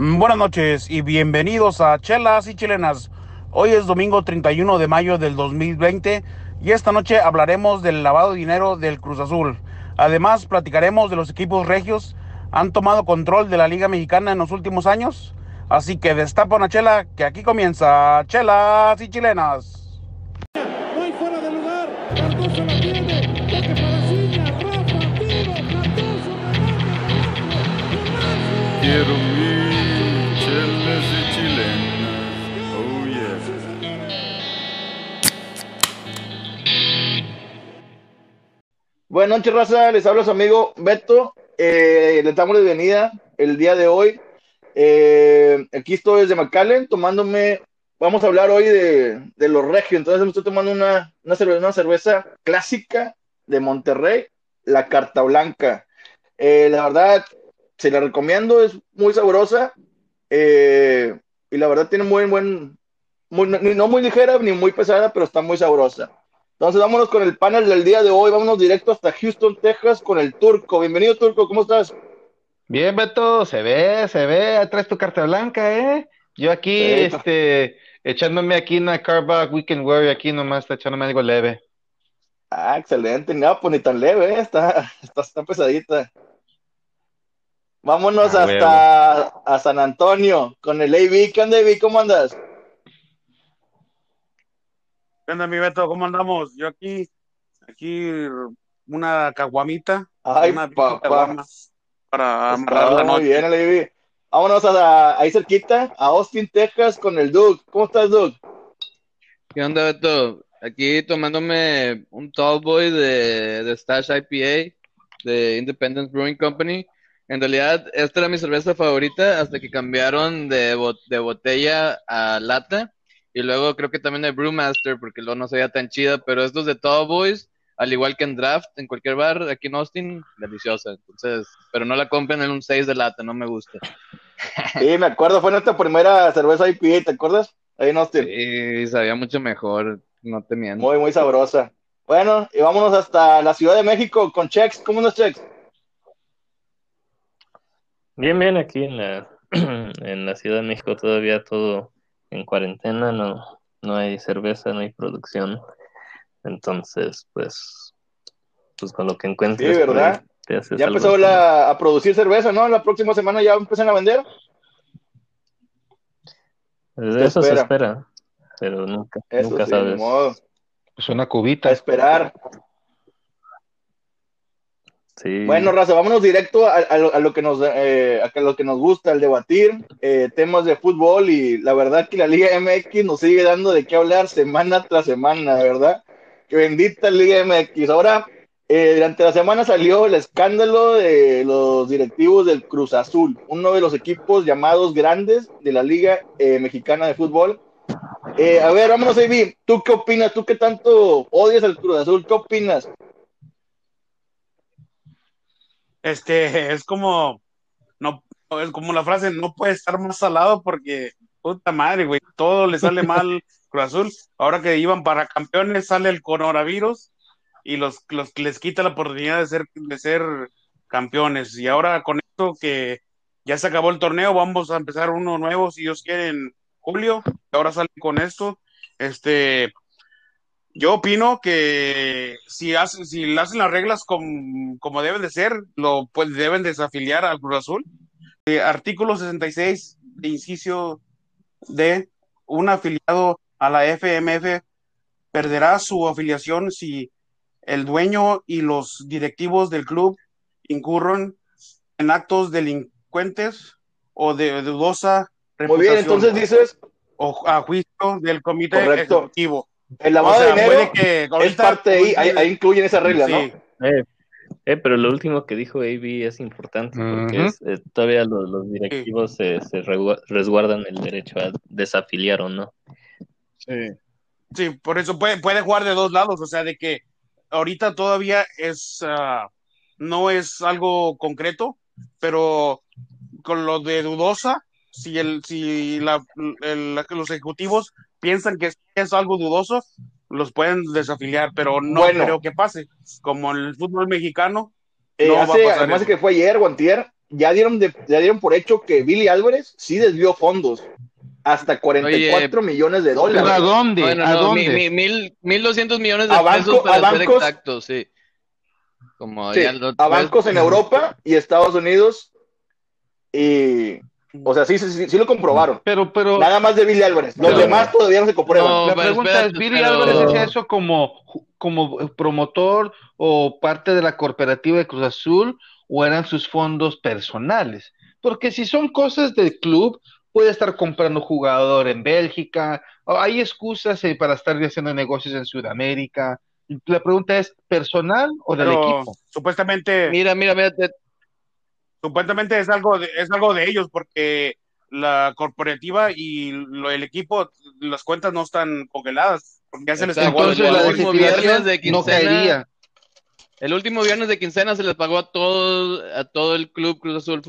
Buenas noches y bienvenidos a Chelas y Chilenas. Hoy es domingo 31 de mayo del 2020 y esta noche hablaremos del lavado de dinero del Cruz Azul. Además, platicaremos de los equipos regios han tomado control de la Liga Mexicana en los últimos años. Así que destapa una chela que aquí comienza Chelas y Chilenas. No hay fuera de lugar. Cardoso la tiene. Toque para Ciña. Rafa, tiro. Cardoso remate. Quiero mi Buenas noches, raza. Les habla su amigo Beto. Eh, les damos la bienvenida el día de hoy. Eh, aquí estoy desde McAllen tomándome. Vamos a hablar hoy de, de los regios. Entonces, me estoy tomando una, una, cerveza, una cerveza clásica de Monterrey, la Carta Blanca. Eh, la verdad, se la recomiendo. Es muy sabrosa. eh, y la verdad, tiene muy buen. Muy, no muy ligera ni muy pesada, pero está muy sabrosa. Entonces vámonos con el panel del día de hoy, vámonos directo hasta Houston, Texas con el Turco. Bienvenido Turco, ¿cómo estás? Bien, Beto, se ve, se ve, traes tu carta blanca, ¿eh? Yo aquí, Sí. este, echándome aquí una Carback Weekend Warrior, aquí nomás, está echándome algo leve. Ah, excelente, no, pues ni tan leve, ¿eh? está, está, está pesadita. Vámonos Ah, hasta a San Antonio con el AB. ¿Qué onda, AB? ¿Cómo andas? ¿Qué onda, mi Beto? ¿Cómo andamos? Yo aquí, aquí una caguamita, Ay, una papá. para amarrar la Ah, muy noche. bien, el AB. Vámonos a, ahí cerquita, a Austin, Texas con el Doug. ¿Cómo estás, Doug? ¿Qué onda, Beto? Aquí tomándome un Tall Boy de, de Stash IPA de Independence Brewing Company. En realidad, esta era mi cerveza favorita hasta que cambiaron de, de botella a lata. Y luego creo que también de Brewmaster, porque luego no se veía tan chida. Pero estos de Tall Boys, al igual que en Draft, en cualquier bar aquí en Austin, deliciosa. Entonces, pero no la compren en un 6 de lata, no me gusta. Sí, me acuerdo, fue nuestra primera cerveza IPA, ¿te acuerdas? Ahí en Austin. Y sabía mucho mejor, no te miento. Muy, muy sabrosa. Bueno, y vámonos hasta la Ciudad de México con Chex. ¿Cómo andas, Chex? Bien, bien, aquí en la, en la Ciudad de México todavía todo en cuarentena, no, no hay cerveza, no hay producción. Entonces, pues, pues con lo que encuentres Sí, por ¿verdad? ahí, te haces Ya empezó la, a producir cerveza, ¿no? La próxima semana ya empiezan a vender. se Eso se espera. pero nunca, Eso nunca sí, sabes. modo. Pues una A cubita. esperar. Bueno, Raza, vámonos directo a, eh, lo que nos gusta, el debatir eh, temas de fútbol y la verdad que la Liga MX nos sigue dando de qué hablar semana tras semana, ¿verdad? Que bendita Liga MX. Ahora, eh, durante la semana salió el escándalo de los directivos del Cruz Azul, uno de los equipos llamados grandes de la Liga eh, Mexicana de Fútbol. Eh, a ver, vámonos, Avi. ¿Tú qué opinas? ¿Tú qué tanto odias al Cruz Azul? ¿Qué opinas? Este, es como, no, es como la frase, no puede estar más salado porque, puta madre, güey, todo le sale mal Cruz Azul. Ahora que iban para campeones, sale el coronavirus y los, los les quita la oportunidad de ser, de ser campeones. Y ahora con esto que ya se acabó el torneo, vamos a empezar uno nuevo, si Dios quiere, en julio. Ahora sale con esto. Este, yo opino que si hacen, si hacen las reglas como, como deben de ser, lo pues deben desafiliar al Cruz Azul. Eh, artículo 66 de inciso de un afiliado a la FMF perderá su afiliación si el dueño y los directivos del club incurren en actos delincuentes o de dudosa Muy bien, reputación entonces dices, o a juicio del comité Correcto. ejecutivo. El lavado O sea, de dinero que es parte de ahí, ahí, ahí incluyen esa regla, Sí. ¿no? Eh, eh, pero lo último que dijo AB es importante porque es, eh, todavía los, los directivos se, se resguardan el derecho a desafiliar o no. Sí. Sí, por eso puede, puede jugar de dos lados, o sea, de que ahorita todavía es, ah, no es algo concreto, pero con lo de dudosa, si el, si la, el- los ejecutivos piensan que es algo dudoso, los pueden desafiliar, pero no Bueno. creo que pase. Como en el fútbol mexicano, Eh, no va a hace, pasar además eso. de que fue ayer o antier, ya dieron, de- ya dieron por hecho que Billy Álvarez sí desvió fondos hasta 44 millones de ¿Pero a dólares. dónde? Bueno, ¿A no, dónde? mi, mi- mil, mil doscientos millones de A banco- pesos para a ser bancos- exacto, sí. Como Sí, ya lo- a bancos en Europa y Estados Unidos. Y, o sea, sí, sí, sí, sí lo comprobaron. Pero, pero Nada más de Billy Álvarez. Los Pero- demás todavía no se comprueban. No, la pregunta espérate, es, ¿Billy pero- Álvarez hacía eso como, como promotor o parte de la cooperativa de Cruz Azul o eran sus fondos personales? Porque si son cosas del club, puede estar comprando jugador en Bélgica, o hay excusas eh, para estar haciendo negocios en Sudamérica. La pregunta es, ¿personal o del Pero equipo? supuestamente, Mira, mira, mira, te- supuestamente es algo de, es algo de ellos porque la corporativa y lo- el equipo, las cuentas no están congeladas porque ya se les pagó Entonces el la el último viernes de no quincena- caería. el último viernes de quincena se les pagó a todo, a todo el club Cruz Azul,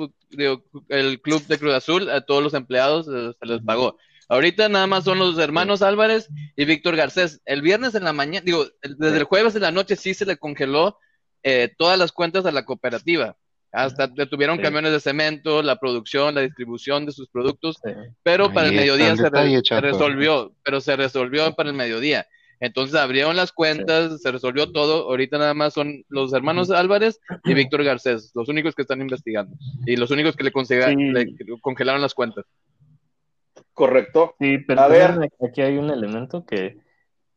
el club de Cruz Azul, a todos los empleados se les pagó. Ahorita nada más son los hermanos Álvarez y Víctor Garcés. El viernes en la mañana, digo, desde el jueves en la noche sí se le congeló eh, todas las cuentas a la cooperativa. Hasta detuvieron Sí. camiones de cemento, la producción, la distribución de sus productos, Sí. pero Ahí para el mediodía el se, re- resolvió, pero se resolvió para el mediodía. Entonces abrieron las cuentas, se resolvió todo. Ahorita nada más son los hermanos Álvarez y Víctor Garcés, los únicos que están investigando y los únicos que le, le congelaron las cuentas. Correcto. Sí, pero A ver. aquí hay un elemento que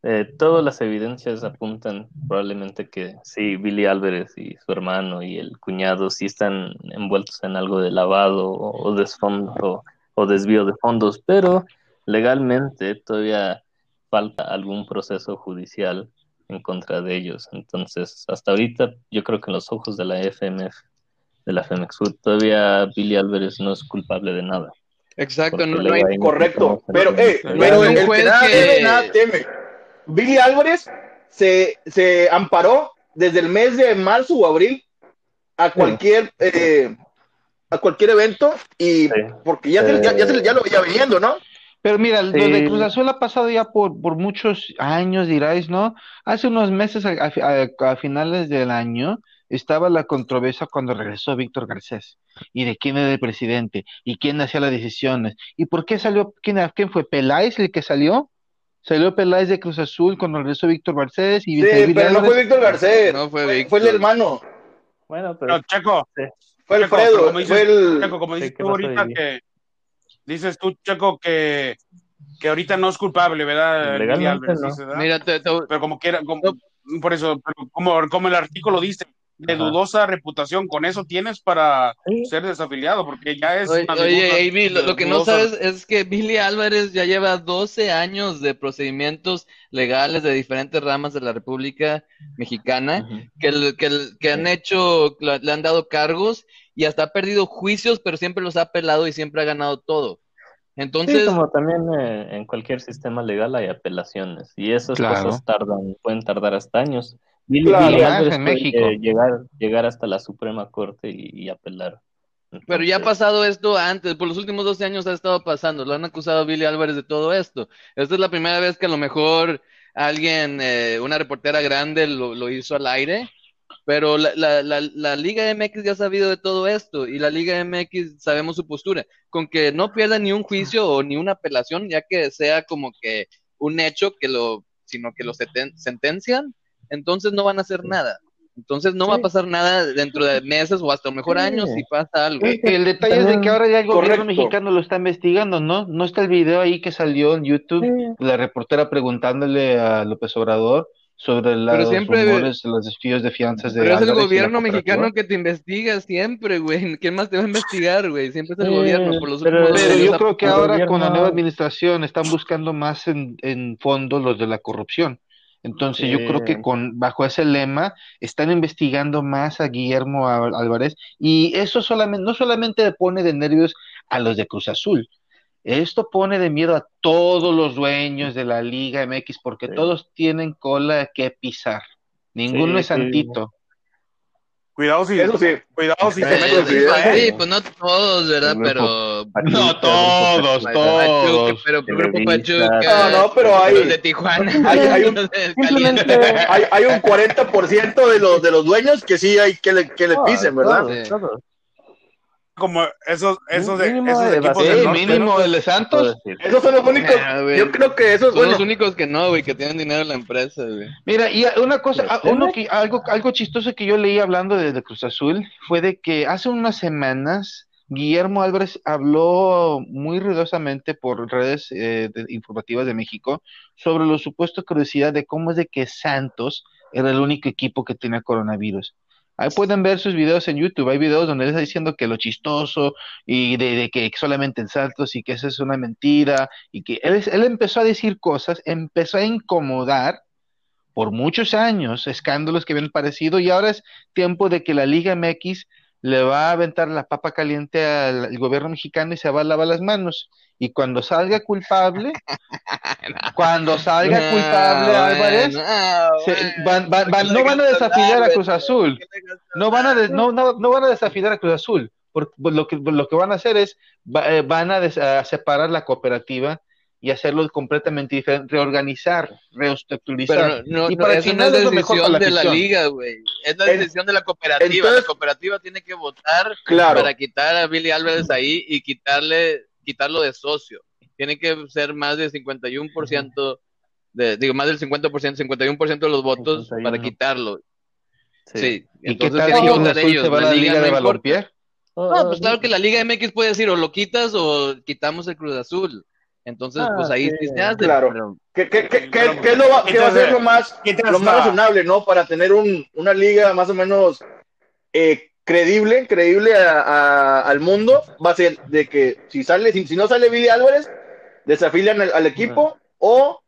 eh, todas las evidencias apuntan probablemente que sí, Billy Álvarez y su hermano y el cuñado sí están envueltos en algo de lavado o, o desfondo o desvío de fondos, pero legalmente todavía falta algún proceso judicial en contra de ellos. Entonces, hasta ahorita yo creo que en los ojos de la FMF, de la FMXU, todavía Billy Álvarez no es culpable de nada. Exacto, no, no hay- Correcto. Pero, eh, pero el, el juez que nada que- debe, nada teme. Billy Álvarez se, se amparó desde el mes de marzo o abril a cualquier eh, a cualquier evento y Sí. porque ya, se, ya, ya se- ya lo veía viniendo, ¿no? Pero mira, lo Sí. de Cruz Azul ha pasado ya por, por muchos años, diráis, ¿no? Hace unos meses, a, a- a finales del año, estaba la controversia cuando regresó Víctor Garcés y de quién era el presidente y quién hacía las decisiones y por qué salió, quién, quién fue Peláez el que salió, salió Peláez de Cruz Azul cuando regresó Víctor Garcés y Sí, pero no fue. Víctor Garcés, No fue Víctor. fue el hermano, Bueno, pero Pero Checo, fue Checo, pero Alfredo, como dices- fue el... Checo, como dices Sí, ¿qué tú ahorita que dices tú, Checo, que, que ahorita no es culpable, ¿verdad? Legalmente Álvarez, no. dices, ¿verdad? Mira, te- te- pero como quiera, como, por eso, pero como, como el artículo dice, de Ajá. dudosa reputación, con eso tienes para Sí. ser desafiliado, porque ya es Oye, Avi, lo, lo que no sabes es que Billy Álvarez ya lleva 12 años de procedimientos legales de diferentes ramas de la República Mexicana que, que, que han hecho, le le han dado cargos y hasta ha perdido juicios, pero siempre los ha apelado y siempre ha ganado todo. Entonces, Sí, como también eh, en cualquier sistema legal hay apelaciones y esas Claro. cosas tardan, pueden tardar hasta años. Billy, Claro. Billy en México. llegar, llegar hasta la Suprema Corte y, y apelar. Pero ya ha pasado esto antes, por los últimos 12 años ha estado pasando, lo han acusado a Billy Álvarez de todo esto. Esta es la primera vez que a lo mejor alguien, eh, una reportera grande lo, lo hizo al aire, pero la, la, la, la Liga MX ya ha sabido de todo esto y la Liga MX sabemos su postura, con que no pierda ni un juicio o ni una apelación, ya que sea como que un hecho que lo, sino que lo seten- sentencian, entonces no van a hacer nada. Entonces no va a pasar nada dentro de meses o hasta mejor Sí. años si pasa algo. El detalle es de que ahora ya el gobierno Correcto. mexicano lo está investigando, ¿no? No está el video ahí que salió en YouTube, la reportera preguntándole a López Obrador sobre la- Pero los rumores, los desvíos de fianzas de Pero es el gobierno mexicano que te investiga siempre, güey. ¿Quién más te va a investigar, güey? Siempre es el Sí, gobierno por los pero- yo creo que ahora con la nueva administración están buscando más en, en fondo los de la corrupción. Entonces yo creo que con bajo ese lema están investigando más a Guillermo Álvarez y eso solamente no solamente pone de nervios a los de Cruz Azul. Esto pone de miedo a todos los dueños de la Liga MX porque Sí. todos tienen cola que pisar. Ninguno Sí, es santito. Cuidado si, Eso sí. cuidado si Eh, se mete sí, sí, pues no todos, ¿verdad? Pero. Pachuca, No todos, todos. Pero Grupo. Pachuca. No, no, pero hay- Los de Tijuana. hay- hay un- Simplemente- Caliente. Hay, hay un 40% de los, de los dueños que sí hay que le, que le pisen, ¿verdad? Sí. Como esos, esos, de, Mínimo esos de equipos del Sí, el norte, mínimo ¿no? el de Santos. Esos son los únicos. Ah. Yo creo que esos, Son bueno, los únicos que no, güey, que tienen dinero en la empresa, güey. Mira, y una cosa, Pues, a- uno que, algo, algo chistoso que yo leí hablando de, de Cruz Azul fue de que hace unas semanas Guillermo Álvarez habló muy ruidosamente por redes eh, de- informativas de México sobre la supuesta curiosidad de cómo es de que Santos era el único equipo que tenía coronavirus. Ahí pueden ver sus videos en YouTube. Hay videos donde él está diciendo que lo chistoso y de, que solamente en Santos y que eso es una mentira y que él, él empezó a decir cosas, empezó a incomodar por muchos años, escándalos que habían parecido, y ahora es tiempo de que la Liga MX le va a aventar la papa caliente al, al gobierno mexicano y se va a lavar las manos. Y cuando salga culpable, cuando salga culpable Álvarez, ah, se- van- van- van- no van a desafiliar a Cruz Azul. No van a, des- no, no, no van a desafiar a Cruz Azul. Por, por lo, que, lo que van a hacer es, va- eh, van a, des- a separar la cooperativa y hacerlo completamente diferente, reorganizar, reestructurizar. Pero no, Y no, para eso no final es para decisión la de la liga, güey. Es la decisión de la cooperativa. entonces- la cooperativa tiene que votar claro. para quitar a Billy Álvarez ahí y quitarle, quitarlo de socio. Tiene que ser más del 51%, de, digo, más del 50%, 51% de los votos 51. para quitarlo. Sí. Sí. ¿Y qué Entonces tal tienen si votar ellos. se va a la liga de no importa. balompié? No, pues claro que la Liga MX puede decir o lo quitas o quitamos el Cruz Azul. Entonces, Ah, pues ahí sí. se hace. Claro. pero- ¿Qué, qué, qué, qué- qué es lo va, qué va a ser lo más, lo más razonable, ¿no? Para tener un, una liga más o menos eh, creíble, creíble a- a- al mundo, va a ser de que si sale, si, si no sale Billy Álvarez, desafilian al, al equipo o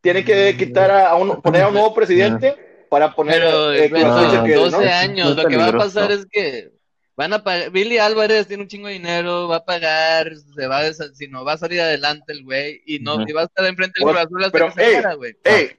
tienen que quitar a, a un, poner a un nuevo presidente para poner Pero eh, no, quede, 12 ¿no? años, Es lo que va a pasar es que van a pagar, Billy Álvarez tiene un chingo de dinero, va a pagar, se va a si no va a salir adelante el güey y no, y va a estar enfrente del Cruz Azul hasta pero, que se güey. Ey,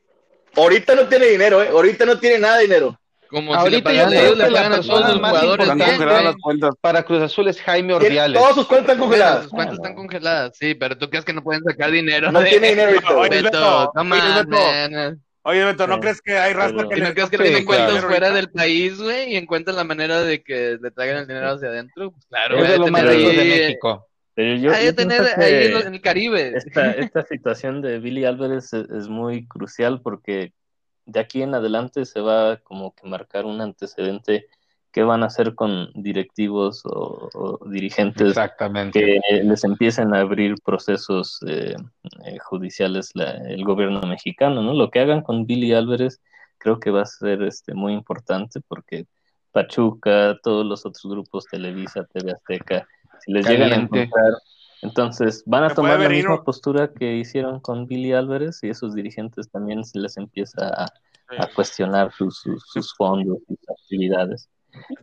ahorita no tiene dinero, ¿eh? Ahorita no tiene nada de dinero. Como si le Ahorita pagan, ellos le pagan a todos los jugadores bien. Para Cruz Azul es Jaime Ordiales. todas sus cuentas están congeladas. sus cuentas están congeladas, sí, pero tú crees que no pueden sacar dinero. No de- tiene dinero ahorita. Beto, Beto, man. Oye, Beto, ¿no Sí. crees que hay Pero- que ¿Y le no crees que tienen claro. cuentas fuera del país, güey? Y encuentran la manera de que le traigan el dinero hacia adentro? Pues claro, Eso güey, es lo más rico de ahí- México. Yo, Hay yo tener ahí que en el Caribe. esta, esta situación de Billy Álvarez es, es muy crucial porque de aquí en adelante se va como que marcar un antecedente qué van a hacer con directivos o, o dirigentes Exactamente. que les empiecen a abrir procesos eh, eh, judiciales la- el gobierno mexicano, ¿no? Lo que hagan con Billy Álvarez creo que va a ser este muy importante porque Pachuca, todos los otros grupos, Televisa, TV Azteca, si les llegan a Caliente. encontrar, entonces van a tomar la venir misma un- postura que hicieron con Billy Álvarez y esos dirigentes también se les empieza a, a cuestionar sus, sus, sus fondos, sus actividades.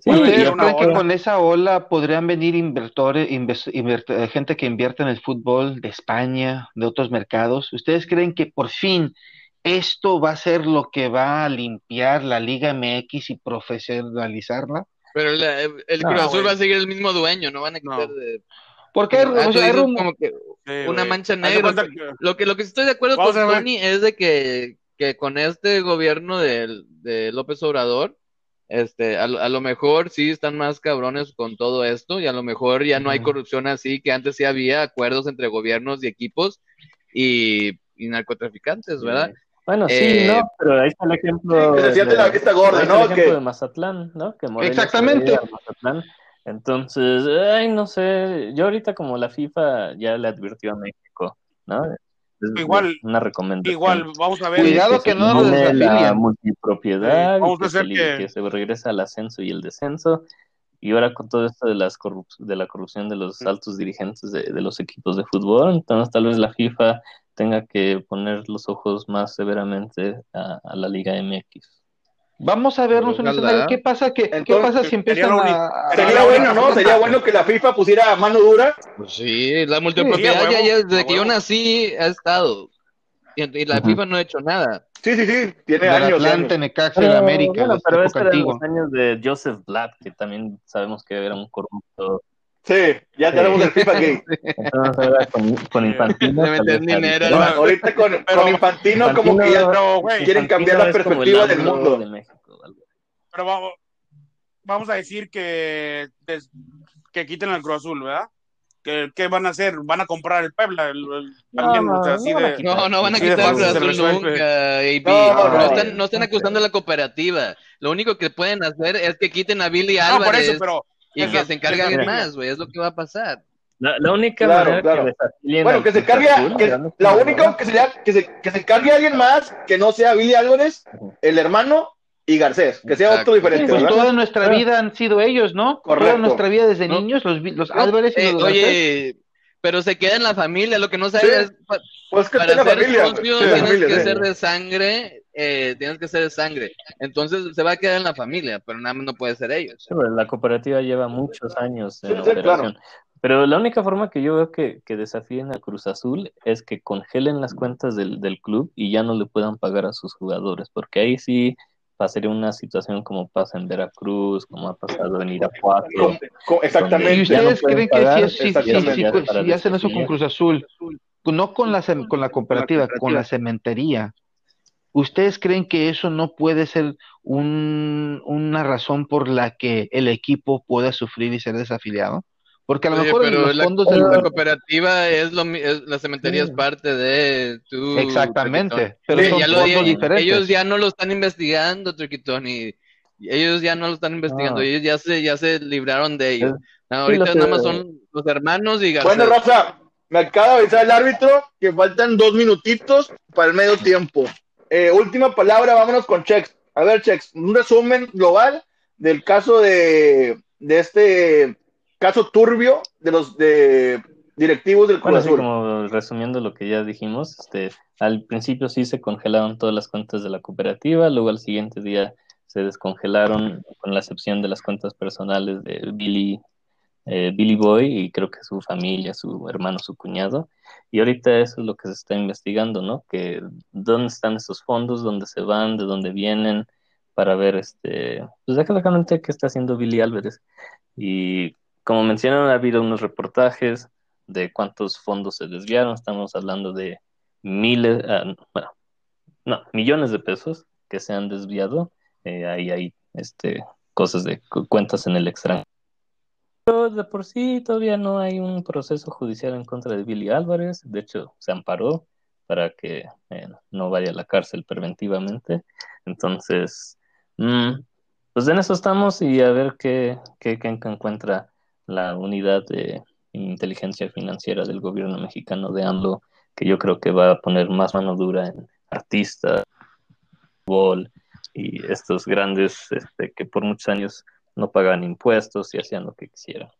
Sí, ¿Ustedes creen que con esa ola podrían venir inversores, invert- eh, gente que invierte en el fútbol de España, de otros mercados? ¿Ustedes creen que por fin esto va a ser lo que va a limpiar la Liga MX y profesionalizarla? Pero la- el, No, Cruz Azul va a seguir el mismo dueño, no van a quitar No. de... Porque hay, Ah, o tú sea, hay dices rum- como que Sí, una mancha de negra. que- Lo que, lo que estoy de acuerdo Vamos con. Tony es de que, que con este gobierno del- de, López Obrador, este, a, lo- a lo mejor sí están más cabrones con todo esto y a lo mejor ya no hay corrupción así, que antes sí había acuerdos entre gobiernos y equipos y, y narcotraficantes, ¿verdad? Bueno, sí, Eh, no, pero ahí está el ejemplo. Que se siente de- la vista gorda, ¿no? El ejemplo Que- de Mazatlán, ¿no? Que Exactamente. Mazatlán. Entonces, ay, no sé, yo ahorita como la FIFA ya le advirtió a México, ¿no? Es Igual- una recomendación. Igual, vamos a ver. Cuidado que no elimine la multipropiedad, vamos que, a hacer se, que- que se regresa al ascenso y el descenso. Y ahora con todo esto de, las corrup- de la corrupción de los altos dirigentes de, de los equipos de fútbol, entonces tal vez la FIFA tenga que poner los ojos más severamente a, a la Liga MX. Vamos a vernos un escenario. ¿Qué pasa, que, ¿qué pasa si empiezan a... sería bueno, ¿no? Sería bueno que la FIFA pusiera mano dura. Pues sí, la multipropiedad Sí, ya, ya desde que yo nací ha estado. Y, y la. FIFA no ha hecho nada. Sí, sí, sí. Tiene del años. Atlante, años. Necaxa, América, bueno, pero este antigua. los años de Joseph Blatt, que también sabemos que era un corrupto. Sí, ya Sí. tenemos el FIFA. Entonces ahora con, con Infantino. Dinero, ¿no? Ahorita con, Pero- con Infantino, como que ya güey, quieren cambiar la Infantino perspectiva del mundo. de México, pero vamos, vamos a decir que des- que quiten al Cruz Azul, ¿verdad? ¿Qué, qué van a hacer? ¿Van a comprar el Puebla? El- el- No, no, o sea, no así van a de- quitar. No, no van a quitar el Cruz Azul nunca, AB. No, No, no. están, no están acusando a la cooperativa. Lo único que pueden hacer es que quiten a Billy No, por Álvarez eso, pero. Y que se encargue esa alguien línea. más, güey. Es lo que va a pasar. La, la única Claro, manera claro. que Bueno, que se cargue, Azul, que, la única la manera- única que sería que se, que se cargue alguien más que no sea Billy Álvarez, el hermano y Garcés, que sea Exacto. otro diferente, Pues ¿verdad? toda nuestra vida han sido ellos, ¿no? Correcto. Toda nuestra vida desde No. niños, los, vi- los Álvarez y eh, los Garcés. oye, pero se queda en la familia. Lo que no sabes Sí. es Pues que para ser familia. socio tienes familia, que sí. ser de sangre, eh, tienes que ser de sangre. Entonces se va a quedar en la familia, pero nada más no puede ser ellos. Sí, la cooperativa lleva muchos años en Sí, sí, operación. Pero la única forma que yo veo que, que desafíen a Cruz Azul es que congelen las cuentas del, del club y ya no le puedan pagar a sus jugadores, porque ahí sí pasaría una situación como pasa en Veracruz, como ha pasado en Irapuato. ¿Y exactamente. no ustedes creen que pagar, si, es- si- si- si- hacen eso con. Cruz Azul, no con la, con la cooperativa, con la cementería, ¿ustedes creen que eso no puede ser un- una razón por la que el equipo pueda sufrir y ser desafiliado? Porque a lo Oye, mejor pero los la, fondos la del... cooperativa es lo es- la cementería es parte de tu Exactamente, pero son Ya lo fondos diferentes. ellos ya no lo están investigando, y ellos ya no lo están investigando, No. ellos ya se, ya se libraron de ellos. No, ahorita nada más son los hermanos y Garcés. Bueno, Raza, me acaba de avisar el árbitro que faltan dos minutitos para el medio tiempo. Eh, última palabra, vámonos con Chex. A ver, Chex, un resumen global del caso de, de este caso turbio de los de directivos del Cruz Bueno, como resumiendo lo que ya dijimos, este, al principio sí se congelaron todas las cuentas de la cooperativa, luego al siguiente día se descongelaron con la excepción de las cuentas personales de Billy, eh, Billy Boy y creo que su familia, su hermano, su cuñado. Y ahorita eso es lo que se está investigando, ¿no? Que dónde están esos fondos, dónde se van, de dónde vienen, para ver este, pues exactamente qué está haciendo Billy Álvarez. Y como mencionaron, ha habido unos reportajes de cuántos fondos se desviaron, estamos hablando de miles, ah, bueno, no, millones de pesos que se han desviado, eh, ahí hay este, cosas de cu- cuentas en el extranjero. De por sí todavía no hay un proceso judicial en contra de Billy Álvarez, de hecho se amparó para que eh, no vaya a la cárcel preventivamente, entonces, mm, pues en eso estamos y a ver qué, qué, qué encuentra la unidad de inteligencia financiera del gobierno mexicano de AMLO, que yo creo que va a poner más mano dura en artistas, fútbol y estos grandes este, que por muchos años no pagaban impuestos y hacían lo que quisieran.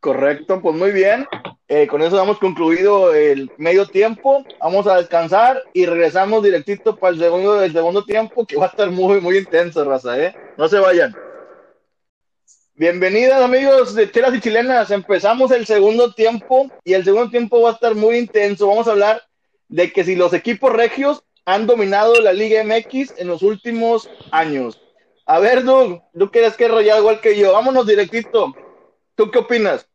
Correcto, pues muy bien. Eh, con eso damos concluido el medio tiempo. Vamos a descansar y regresamos directito para el segundo, el segundo tiempo, que va a estar muy, muy intenso, raza, ¿eh? No se vayan. Bienvenidas, amigos de Chelas y Chilenas. Empezamos el segundo tiempo y el segundo tiempo va a estar muy intenso. Vamos a hablar de que si los equipos regios han dominado la Liga MX en los últimos años. A ver, Doug, tú quieres que rayado igual que yo. Vámonos directito. ¿Tú qué opinas?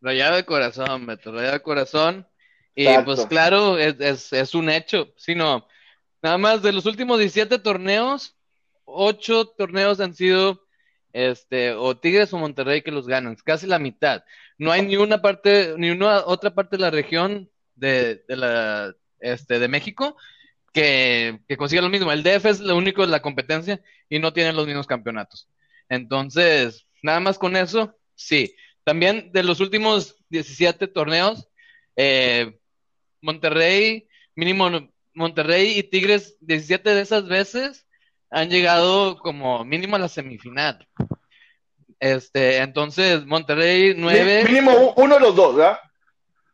Rayado de corazón, Beto, rayado de corazón. Y Exacto. pues claro, es, es, es un hecho. Sino, nada más de los últimos 17 torneos, 8 torneos han sido este, o Tigres o Monterrey que los ganan, casi la mitad. No hay ni una parte, ni una otra parte de la región de, de la este, de México que, que consiga lo mismo. El DF es lo único de la competencia y no tienen los mismos campeonatos. Entonces, nada más con eso, sí. También de los últimos 17 torneos, eh, Monterrey, mínimo Monterrey y Tigres, 17 de esas veces han llegado como mínimo a la semifinal. Este, entonces, Monterrey 9. Mínimo uno de los dos, ¿verdad?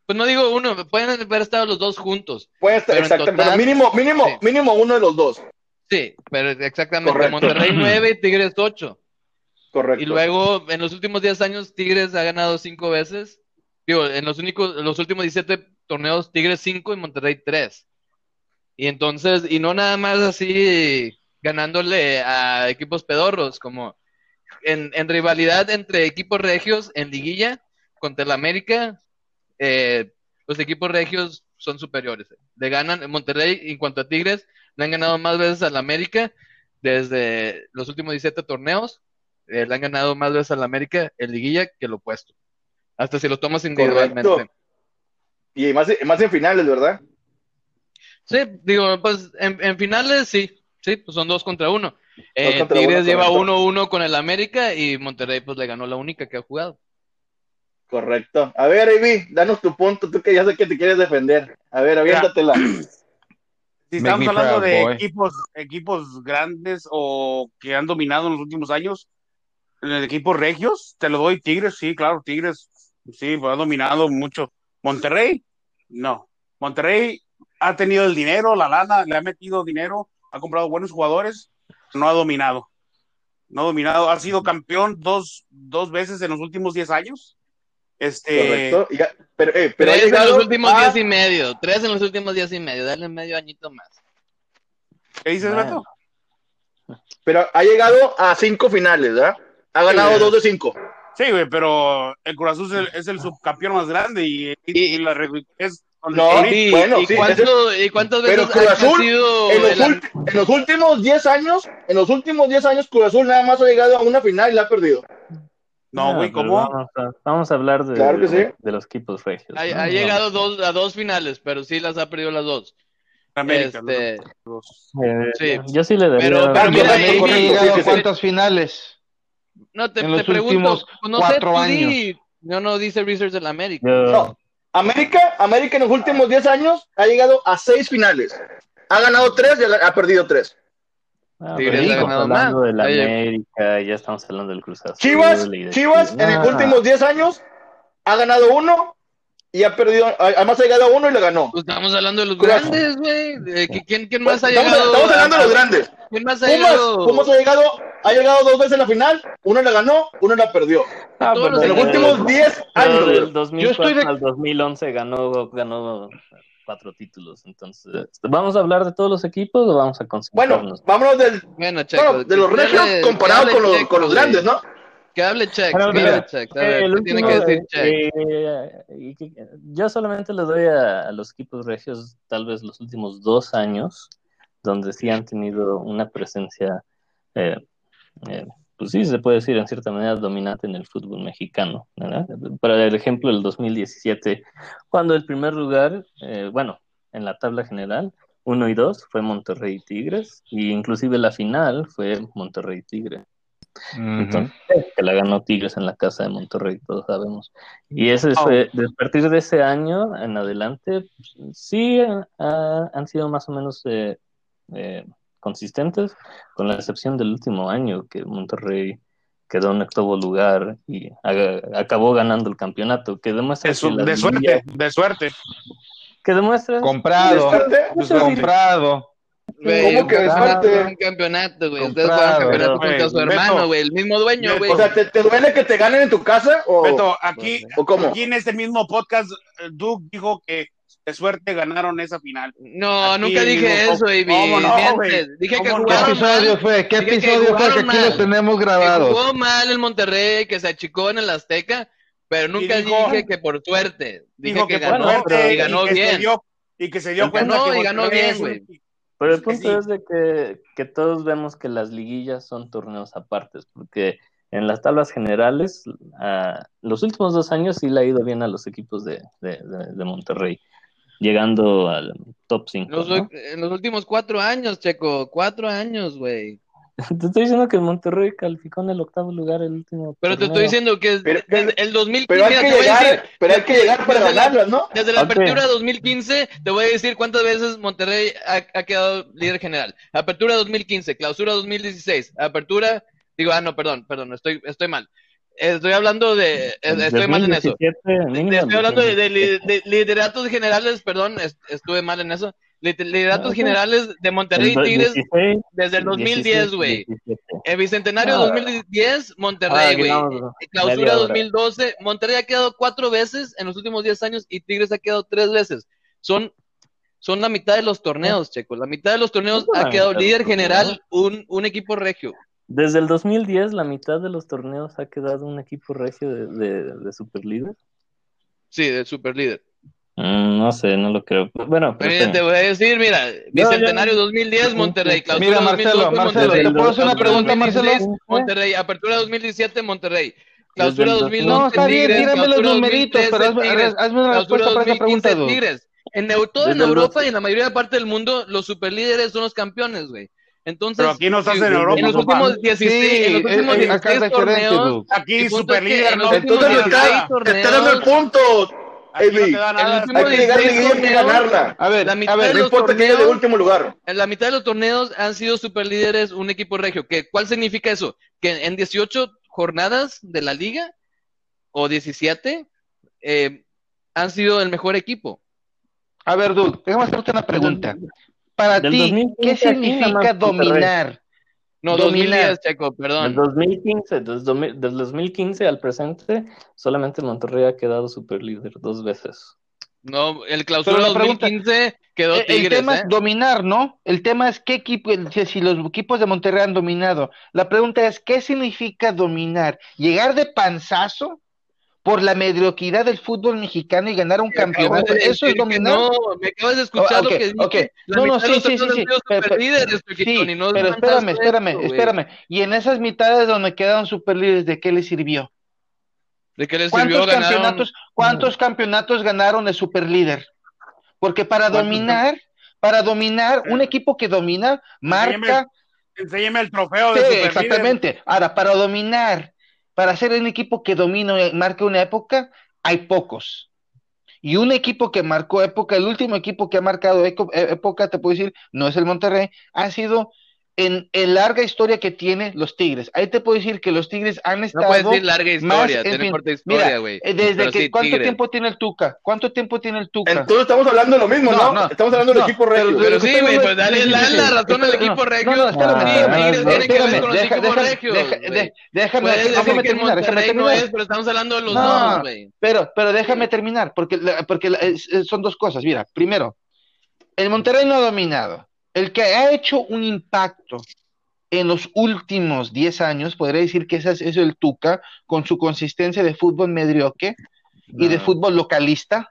Pues no digo uno, pueden haber estado los dos juntos. Puede estar, total- pero mínimo, mínimo, Sí. mínimo uno de los dos. Sí, pero exactamente. Correcto. Monterrey 9 y Tigres 8. Correcto. Y luego, en los últimos 10 años, Tigres ha ganado 5 veces. Digo, en los, únicos, los últimos 17 torneos, Tigres 5 y Monterrey 3. Y entonces, y no nada más así ganándole a equipos pedorros, como en, en rivalidad entre equipos regios en liguilla contra el América, eh, los equipos regios son superiores. Le ganan en Monterrey, en cuanto a Tigres, le han ganado más veces al América desde los últimos 17 torneos eh, le han ganado más veces al América en liguilla que lo opuesto. Hasta si lo tomas individualmente. Correcto. Y más, más en finales, ¿verdad? Sí, digo, pues en, en finales sí, sí, pues son dos contra uno. Eh, contra Tigres uno, lleva correcto. 1-1 con el América y Monterrey pues le ganó la única que ha jugado. Correcto. A ver, Ivy, danos tu punto, tú que ya sé que te quieres defender. A ver, aviéntatela. Si estamos hablando de boy. equipos, equipos grandes o que han dominado en los últimos años, en el equipo regios, te lo doy Tigres, sí, claro, Tigres, sí, pues, ha dominado mucho. Monterrey, no. Monterrey ha tenido el dinero, la lana, le ha metido dinero, ha comprado buenos jugadores, no ha dominado. No ha dominado, ha sido campeón dos, dos veces en los últimos 10 años. Este, Correcto. Y ya- pero, eh, pero ha tres en llegado los últimos a- días y medio, tres en los últimos días y medio, dale medio añito más. ¿qué dices, Bueno. Beto? pero ha llegado a cinco finales, ¿verdad? Ha ganado Sí, dos de cinco. Sí, güey, pero el Cruz Azul es el, es el subcampeón más grande y, y- y la es No, ¿Y, bueno, y sí, cuánto- y cuántas Pero veces Cruz Azul, sido En los, el- ult- en los últimos 10 años, en los últimos 10 años, Cruz Azul nada más ha llegado a una final y la ha perdido. No, güey, pero ¿cómo? Vamos a, vamos a hablar de, Claro que sí. de los equipos regios. ha, ¿no? ha No. llegado dos, a dos finales, pero sí las ha perdido las dos. América. Este, los- Eh, Sí. Yo sí le daría. Pero- pero ¿Cuántos mira, América ahí- ha llegado a cuántas finales? No, te, En te los pregunto, últimos pues, no cuatro sé, años. di- no, no dice Research del América. Yo- No. América, América en los últimos 10 años ha llegado a 6 finales. Ha ganado 3 y ha, ha perdido 3. Ah, Tigres pero ha estamos ganado hablando más. del Oye. América, ya estamos hablando del Cruz Azul. Chivas, de Chivas en los últimos 10 años ha ganado 1 y ha perdido, además ha llegado a 1 y le ganó. Pues estamos hablando de los Cruz grandes, güey. De ¿Quién, quién más ha Estamos, llegado? estamos hablando de los grandes. ¿Quién más ha Pumas, llegado? Pumas ha llegado, ha llegado dos veces a la final, uno la ganó, uno la perdió. Ah, En los de- últimos 10 pero años. del güey. 2004 Yo estoy de- al 2011 ganó, ganó cuatro títulos. Entonces, ¿vamos a hablar de todos los equipos o vamos a Bueno, vámonos del, Bueno, Checo. bueno, de los regios hable- comparado con los, Checo, con los grandes, ¿no? Que hable Check, que mira, hable Check. A Eh, ver, el ¿qué tiene que decir Check? eh, y que- yo solamente le doy a, a los equipos regios tal vez los últimos dos años, donde sí han tenido una presencia, eh, eh, pues sí se puede decir en cierta manera dominante en el fútbol mexicano. ¿verdad? Para el ejemplo, el 2017, cuando el primer lugar, eh, bueno, en la tabla general, uno y dos fue Monterrey y Tigres, y inclusive la final fue Monterrey y Tigres. Entonces, que la ganó Tigres en la casa de Monterrey, todos sabemos. Y ese fue, de- a partir de ese año en adelante, pues, sí han sido más o menos eh, eh, consistentes, con la excepción del último año, que Monterrey quedó en octavo lugar y acabó ganando el campeonato, que demuestra de, su- que la de suerte, de suerte. que demuestra Comprado, Descarte, Pues, comprado. Güey, ¿Cómo que descarte? un campeonato, güey. Ustedes jugaron campeonato pero, contra su hermano, güey. El mismo dueño, güey. O sea, ¿te, te duele que te ganen en tu casa o, Beto, aquí, o cómo? aquí en este mismo podcast, eh, Duke dijo que de suerte ganaron esa final. No, Aquí nunca dije mismo- eso, baby. ¿Cómo no? Dije que ¿Cómo no? ¿Qué jugaron episodio mal. fue? ¿Qué Dije que episodio fue? Que jugaron aquí mal. los tenemos Que grabados. jugó mal el Monterrey, que se achicó en el Azteca, pero nunca dijo- dije que por suerte. Dije Dijo que, ganó suerte y ganó bien. dio, y que se dio Ganó cuenta que y ganó bien, güey. Pero el punto sí. es de que, que todos vemos que las liguillas son torneos apartes, porque en las tablas generales, ah, los últimos dos años sí le ha ido bien a los equipos de, de, de- de Monterrey, llegando al top 5. Los- En los últimos cuatro años, Checo. Cuatro años, güey. Te estoy diciendo que Monterrey calificó en el octavo lugar el último. Pero te estoy diciendo que Pero- desde el 2015, Pero hay que llegar, decir, pero hay que llegar para desde la- ganarlas, ¿no? Desde la Ok. apertura 2015, te voy a decir cuántas veces Monterrey ha, ha quedado líder general. Apertura 2015, clausura 2016, apertura, digo, ah, no, perdón, perdón, estoy, estoy mal. Estoy hablando de, eh, estoy mal en eso. 2017, mínimo, Estoy hablando de, de li- de lideratos generales, perdón, est- estuve mal en eso. Li- Lideratos generales de Monterrey y Tigres 16, desde el 2010, güey. 17. El Bicentenario Ah. 2010, Ah, Monterrey, güey. digamos, Clausura media hora. 2012, Monterrey ha quedado cuatro veces en los últimos 10 años y Tigres ha quedado tres veces. Son, son la mitad de los torneos, Checo. La mitad de los torneos ha quedado líder general un, un equipo regio. Desde el 2010, la mitad de los torneos ha quedado un equipo regio de, de, de superlíder. Sí, de super líder. Mm, no sé, no lo creo. Bueno, Pero mira, te voy a decir, mira, Bicentenario 2010, Monterrey. Clausura Mira, Marcelo, 2012, Marcelo, Monterrey. ¿te puedo hacer una Clausura pregunta, 2016, Marcelo? Monterrey. Apertura 2017, Monterrey. Clausura Desde el 2011, No, está bien, tírame los Clausura numeritos, 2013, pero hazme, Tigres. hazme una Clausura respuesta para esa 2015, pregunta. Tigres. En, todo en Europa y en la mayoría de parte del mundo, los superlíderes son los campeones, güey. Entonces, Pero aquí no estás si- en Europa, en los últimos 16, en los Sí, últimos eh, eh, acá es 16 torneos. Aquí el punto super es que líder, en no los últimos Entonces está, 16 está dando el punto. Aquí no Eddie. te da El nada. último Hay que llegar a la 16 liguilla y ganarla. A ver, La mitad a ver, de No los importa quién es de torneos- último lugar. En la mitad de los torneos han sido superlíderes un equipo regio. ¿Qué, ¿Cuál significa eso? Que en 18 jornadas de la liga o 17 eh, han sido el mejor equipo. a ver, Dul, déjame hacerte una pregunta. Para Del ti, 2015 ¿qué significa dominar? No, Dominar. 2010, Checo, Del perdón. 2015, desde, domi- del 2015 al presente, solamente Monterrey ha quedado super líder dos veces. No, el clausura Pero la pregunta- 2015 quedó Eh, Tigres, el tema ¿eh? es dominar, ¿no? El tema es qué equipo, si los equipos de Monterrey han dominado. La pregunta es, ¿qué significa dominar? ¿Llegar de panzazo por la mediocridad del fútbol mexicano y ganar un acabas campeonato? de ¿Eso es dominar? No, me acabas de escuchar lo que dije. ok. La No, no, sí, sí, sí, sí. Pero- Sí, no espérame, espérame, espérame. Y en esas mitades donde quedaron superlíderes, ¿de qué les sirvió? ¿De qué les ¿Cuántos sirvió? Ganaron. campeonatos, cuántos campeonatos ganaron de superlíder? Porque para ¿Cuántos dominar, para dominar, un equipo que domina marca, Enséñame el trofeo de Sí, exactamente. Ahora, para dominar, para ser un equipo que domina y marque una época, hay pocos. Y un equipo que marcó época, el último equipo que ha marcado eh, época, te puedo decir, no es el Monterrey, ha sido en, en larga historia que tiene los Tigres. Ahí te puedo decir que los Tigres han No estado puedes decir larga más, historia, en tiene fin, historia, güey. eh, desde que, sí, ¿cuánto tiempo tiene el Tuca? ¿Cuánto tiempo tiene el Tuca? Entonces estamos hablando de lo mismo, ¿no? No, no. estamos hablando del No, equipo regio. pero- sí, güey, pues dale, la sí. razón al No, equipo no, regio. no, espérame, no, déjame, que terminar, déjame no es, pero estamos hablando de los No. dos, güey. Pero, pero déjame terminar, porque, son dos cosas. Mira, primero, el Monterrey no ha dominado. El que ha hecho un impacto en los últimos 10 años, podría decir que ese es, el Tuca, con su consistencia de fútbol mediocre y de fútbol localista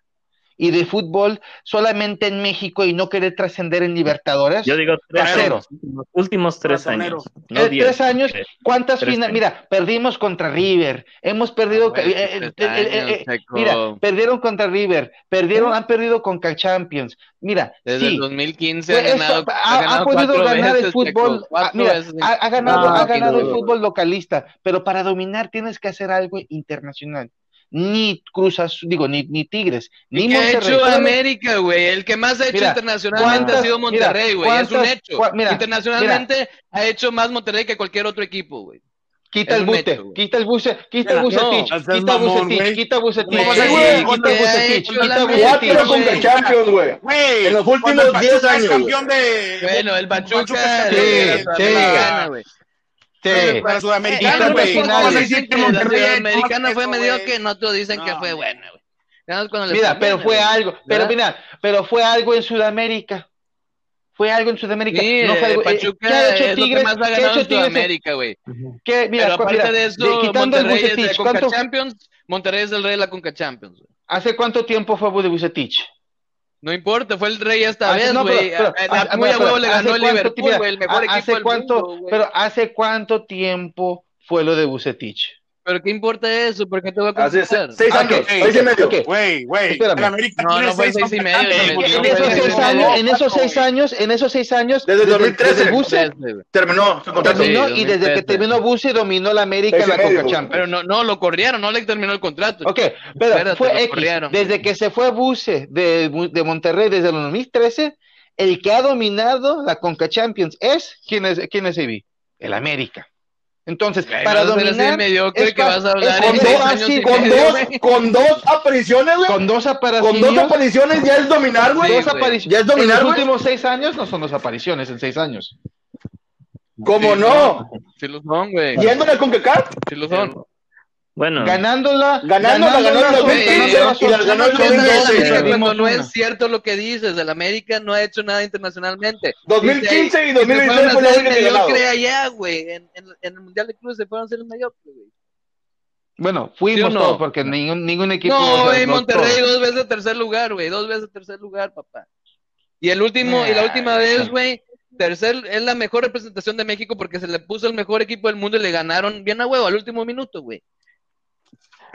y de fútbol solamente en México y no querer trascender en Libertadores. Yo digo tres años, los últimos tres Ratonero. años. No Eh, diez. tres años, Eh, ¿cuántas tres finales? Mira, perdimos contra River, hemos perdido, eh, eh, tres eh, eh, años, eh, mira, perdieron contra River, perdieron, han perdido con Champions. Mira, Desde sí, el 2015 pues ha ganado, esto- ha ha, ha ganado podido ganar veces, el fútbol, ah, mira, ha, ha ganado, No, ha ganado el fútbol localista, pero para dominar tienes que hacer algo internacional. Ni Cruz Azul, digo, ni, ni Tigres, ni ¿Y qué ha Monterrey. hecho Solamente- América, güey? El que más ha hecho Mira, internacionalmente ha ¿cuántas- sido Monterrey, mira, güey. Es un hecho. mira, internacionalmente ha hecho más Monterrey que cualquier otro equipo, güey. Quita el bute, hecho, quita el buce, quita el Mira, Bucetich, no, quita mamón, Bucetich, quita Bucetich, ¿Cómo quita vas a Güey, decir? Bucetich, ¿Qué quita ha Bucetich, hecho quita la Bucetich, Cuatro América, con güey? Champions, güey. En los últimos cuando el Pachuca 10 años, es campeón de. Bueno, el Pachuca, Sí, sí. Sí. Para Eh, Sudamericana, tantas güey. finales. ¿Cómo vas a Dicen decir que que la Sudamericana fue mediocre, todos dicen que fue buena, güey. Mira, pero fue algo, pero ¿Verdad? mira, pero fue algo en Sudamérica. Fue algo en Sudamérica. Sí, no fue eh, algo, eh, Pachuca ¿qué ha hecho es lo que Tigres? más ha ¿Qué ha ganado en? Sudamérica, güey. ¿Qué? Mira, Pero aparte mira, de eso, de- Monterrey es de Bucetich, Conca ¿cuánto, Champions, Monterrey es el rey de la Conca Champions, güey. ¿hace cuánto tiempo fue de Bucetich? No importa, fue el rey esta Hace- vez, güey. pero- A- a- hace- Muy a huevo le ¿hace ganó el Liverpool, güey, el mejor ¿hace equipo del cuánto, mundo. Pero ¿hace cuánto tiempo fue lo de Bucetich? Pero ¿qué importa eso? ¿Por qué te voy a Hace contestar? seis Ah, años, ok, seis y medio. Güey, güey. No, no fue seis y medio, En esos seis años, en esos seis años, en esos seis años, Desde el 2013. desde Buse. Terminó su contrato. terminó y desde que 2013. terminó Buse dominó la América y la güey. Champions. Pero no, no, lo corrieron, no le terminó el contrato. Ok, pero Espérate, fue X. corrieron. Desde que se fue Buse de, de Monterrey desde el 2013, el que ha dominado la Conca Champions es ¿quién es quién es AB? El América. Entonces, para dominar mediocre es que pa- vas a hablar es en Con dos, así, y con dos, güey. con dos apariciones, güey. con dos Con dos apariciones, apariciones ya es dominar, güey. Sí, dos apariciones. Ya es dominar, en los últimos seis años no son dos apariciones en seis años. ¿Cómo Sí, no? Sí lo son, güey. Yéndole con CONCACAF. Sí lo son. Bueno, Ganándola, Ganándola, ganó el son- 2015 ganándola y ganó el son Piensa de la 2012, dos, América güey. cuando no es cierto lo que dices, el América no ha hecho nada internacionalmente. 2015 y se 2016 fueron a fue la única que mediocre ganado. allá, güey. En, en- en el Mundial de Clubes se fueron a ser el mediocre, güey. Bueno, fuimos ¿Sí o no? todos porque ningún, ningún equipo. No, güey, Monterrey dos veces de tercer lugar, güey, dos veces de tercer lugar, papá. Y el último, y la última vez, güey, tercer, es la mejor representación de México porque se le puso el mejor equipo del mundo y le ganaron bien a huevo al último minuto, güey.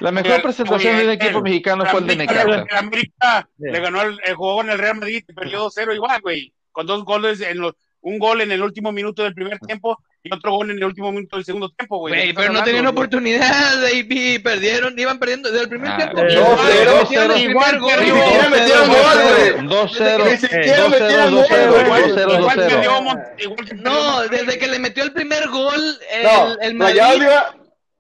La mejor presentación de un equipo mexicano fue el de Necaxa. el América Sí. le ganó el, el jugó en el Real Madrid y perdió 2-0 igual, güey. Con dos goles en los, un gol en el último minuto del primer tiempo y otro gol en el último minuto del segundo tiempo, güey. ¿De Güey, qué pero no estás tenían hablando, oportunidad, baby, perdieron, iban perdiendo desde el primer Ah, tiempo. eh, Igual, el güey. Ni siquiera metieron gol, güey. 2-0. Ni siquiera 2-0, metieron gol, 2-0, güey. Igual, 2-0, 2-0. que No, desde que le metió el primer gol, el, No, el Madrid.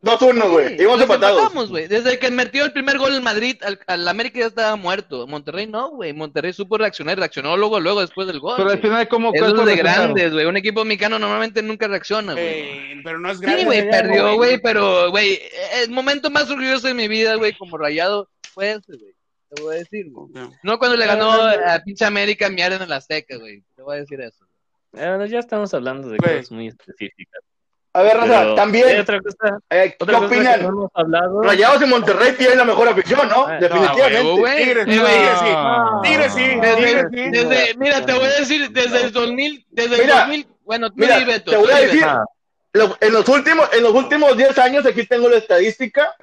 Iba 2-1, güey. Íbamos Nos empatados. empatamos, güey. Desde que metió el primer gol el Madrid, al, al América ya estaba muerto. Monterrey no, güey. Monterrey supo reaccionar, reaccionó luego, luego después del gol. Pero al final, ¿cómo es de grandes, güey. Un equipo mexicano normalmente nunca reacciona, güey. Eh, pero no es grande. Sí, güey, perdió, güey, pero, güey, el momento más orgulloso de mi vida, güey, como rayado, fue ese, güey. Te voy a decir, güey. No cuando le ganó a pinche América miar en el Azteca, güey. Te voy a decir eso. Eh, bueno, ya estamos hablando de cosas muy específicas. A ver, Raza, Pero, también, eh, otra cosa, eh, ¿qué otra cosa que opinan? no hemos hablado. Rayados y Monterrey tienen la mejor afición, ¿no? No, Definitivamente. güey. Tigres, Eh, Tigres, sí. No. Tigres, sí. Desde, Tigres, sí. desde- mira, te voy a decir, desde el 2000, desde el Mira, 2000, bueno, tú Mira, di, Beto, te voy tú a decir, lo- en los últimos, en los últimos 10 años, aquí tengo la estadística,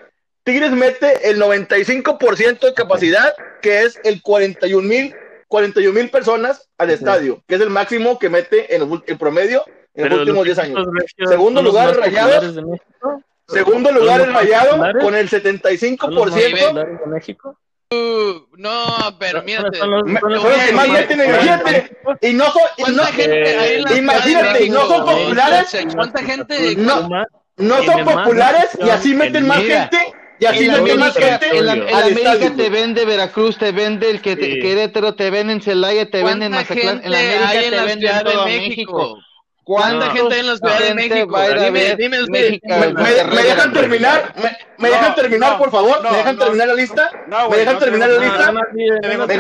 Tigres mete el 95% de capacidad, que es el 41 mil 41 mil personas al estadio, que es el máximo que mete en los ul- el promedio en Pero los últimos los 10 años. regios Segundo lugar, Rayados. Segundo ¿Son lugar el Rayado con el ¿Son los más 75%. populares de México? No, pero mírate. Son los- Me- son los son los que más más meten, populares de imagínate. Y no son, y no, ¿Cuánta gente hay en la imagínate, y no son populares, ¿Cuánta gente? No. No son populares y así meten en más gente, y así En meten más América, gente en la- al en al América estadio. te vende Veracruz, te vende el que. Querétaro, te venden Celaya, te venden ¿Cuánta Mazatlán. En la América te venden todo México? ¿Cuánta No. gente hay en la Ciudad de México? Dime, dime usted. México, ¿Me, me- me dejan terminar? ¿Me, me No, dejan terminar, no, por favor? no, ¿Me dejan no. terminar la lista? No, ¿Me güey, dejan no te terminar dejo- la no, lista? Dejo más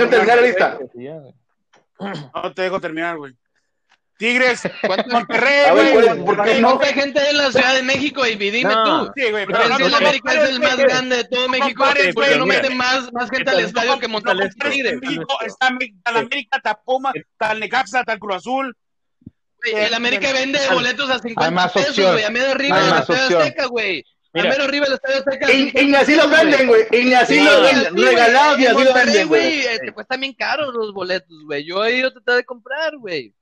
terminar la lista. No te dejo terminar, güey. Tigres, ¿Cuánta, Monterrey, güey. ¿por qué no? cuánta gente hay en la Ciudad de México? Y dime No. tú. Sí, güey, Porque pero no si el te América es el más grande de todo México, ¿por qué no güey, mete más, más gente al estadio que Monterrey Tigres? México, está América, tal Puma, tal Necaxa, tal Cruz Azul. El América vende boletos a 50 Hay más pesos, güey. A medio arriba del Estadio. Azteca, güey. A medio arriba del Estadio Azteca. Y, y ni así los venden, güey. Y ni así los venden. Regalados y así los venden, güey. güey. eh, Te cuestan bien caros los boletos, güey. Yo he ido a tratar de comprar, güey.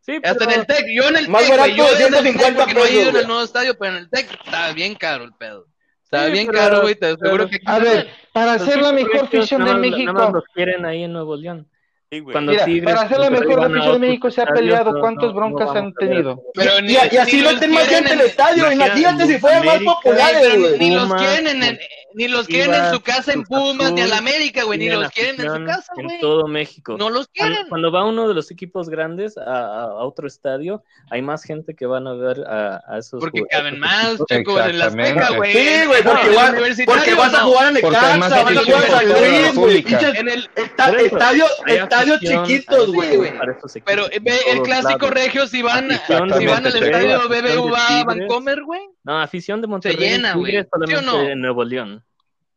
Sí, Hasta en pero- el TEC. Yo en el Más TEC, barato güey. Yo de he ido en el TEC 150 porque no he ido en pesos, el nuevo estadio, pero en el TEC estaba bien caro el pedo. Estaba Sí, bien pero- caro, güey. Te aseguro pero- que A ver, para hacer la mejor afición de más- Nada más México. los quieren ahí en Nuevo León. Sí, güey. Cuando Mira, Tigres, para hacer la mejor van a afición de México se ha peleado. no- ¿Cuántas no- no broncas han tenido? Pero Y, y así meten más gente en- estadio. Imagínate si fueran más güey. ni los quieren en, en- ni los quieren en su casa en Pumas, ni en la Azul, América, güey, ni los quieren en su casa, En güey. todo México. No los quieren. cuando va uno de los equipos grandes a, a- a otro estadio, hay más gente que van a ver a, a esos Porque caben más. Checo, en la Azteca, güey. Sí, güey, porque, No, vas- en el universitario, porque vas a jugar a Porque Necaxa, más vas a jugar a güey. En el, esta- Por eso, Estadios, chiquitos, güey. pero el clásico regio si van, si van al estadio. BBVA Vancomer, güey. No, afición de Monterrey llena, y Tigres güey. ¿Sí o no? en Nuevo León.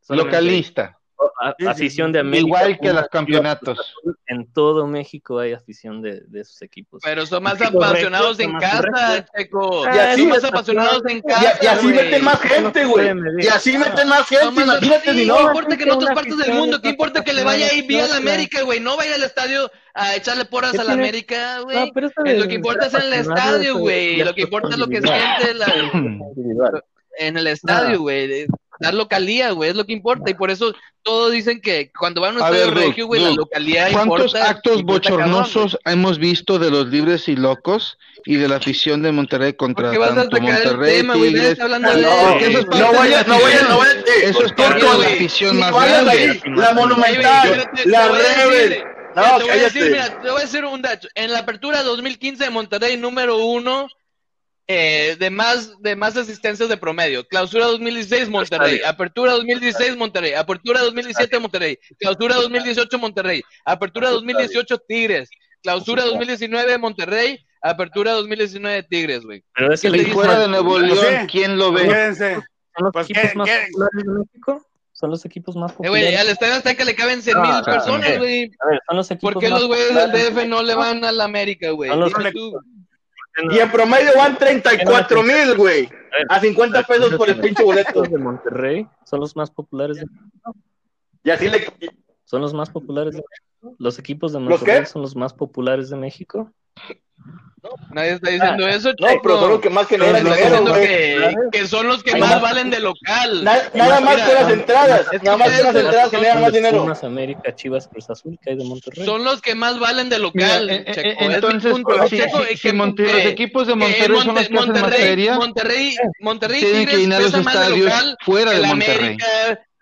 Solamente- Localista. a- afición de América. Igual que los campeonatos. En todo México hay afición de, de esos equipos. Pero son más apasionados en casa. Checo. Y así son más apasionados en Y, casa, y así güey. meten más gente, güey. Y así meten más gente, imagínate sí, no importa que en otras partes del mundo, ¿qué importa que le vaya ahí bien a la. América, güey? No vaya al estadio a echarle porras ¿Qué a la? América, güey. No, Eh, lo que importa es en el estadio, güey. Lo que importa es lo que siente la- en el estadio, güey. Dar localía, güey, es lo que importa. Y por eso todos dicen que cuando van a un A estadio ver, regio, güey, la localidad ¿Cuántos importa. actos importa cabrón, bochornosos hemos visto de los libres y locos y de la afición de Monterrey ¿Por contra qué vas a tanto Monterrey, tema, Tigres? hablando Ah, de no, eso. Es parte No de vaya, la no vaya, afición. no vaya. eh, Eso es parte de la afición más vayas grande. La Monumental, la Rebel. No, te voy a decir, mira, te voy a decir un dato. En la apertura 2015 de Monterrey, número uno eh, de más de más asistencias de promedio. Clausura 2016 Monterrey, apertura 2016 Monterrey, apertura 2017 Monterrey, clausura 2018 Monterrey, apertura 2018 Tigres, clausura 2019 Monterrey, apertura 2019 Tigres, güey. Pero es ¿Qué el fuera de Nuevo. León, ¿quién lo ve? Fíjense, son los Pues, equipos ¿qué- más qué? de México. Son los equipos más Eh, populares. güey, al Estadio Azteca le caben 100 mil Ah, personas, güey. A ver, son los equipos ¿Por qué más los güeyes del. DF no le van a la América, güey? Los tú. Y en promedio van 34 mil, güey. A 50 pesos por el pinche boleto. Los de Monterrey son los más populares. de- Y así le. Son los más populares de México. Los equipos de ¿Los Monterrey qué? son los más populares de México. Nadie está diciendo eso, No, Checo. pero son los que más generan Está dinero, que, que son los que más va. valen de local. Na- Nada más Mira, las entradas. es que Nada más con las ustedes- entradas generan más dinero. América, Chivas, Cruz Azul, que hay de Monterrey. Son los que más valen de local, eh, eh, Checo. eh, entonces, punto. si, Checo, si- es si que- Monte- los que- equipos de que Monterrey son los Monte- que hacen más Monterrey, feria, Monterrey, Monterrey tienen que llenar los más estadios fuera que de la Monterrey.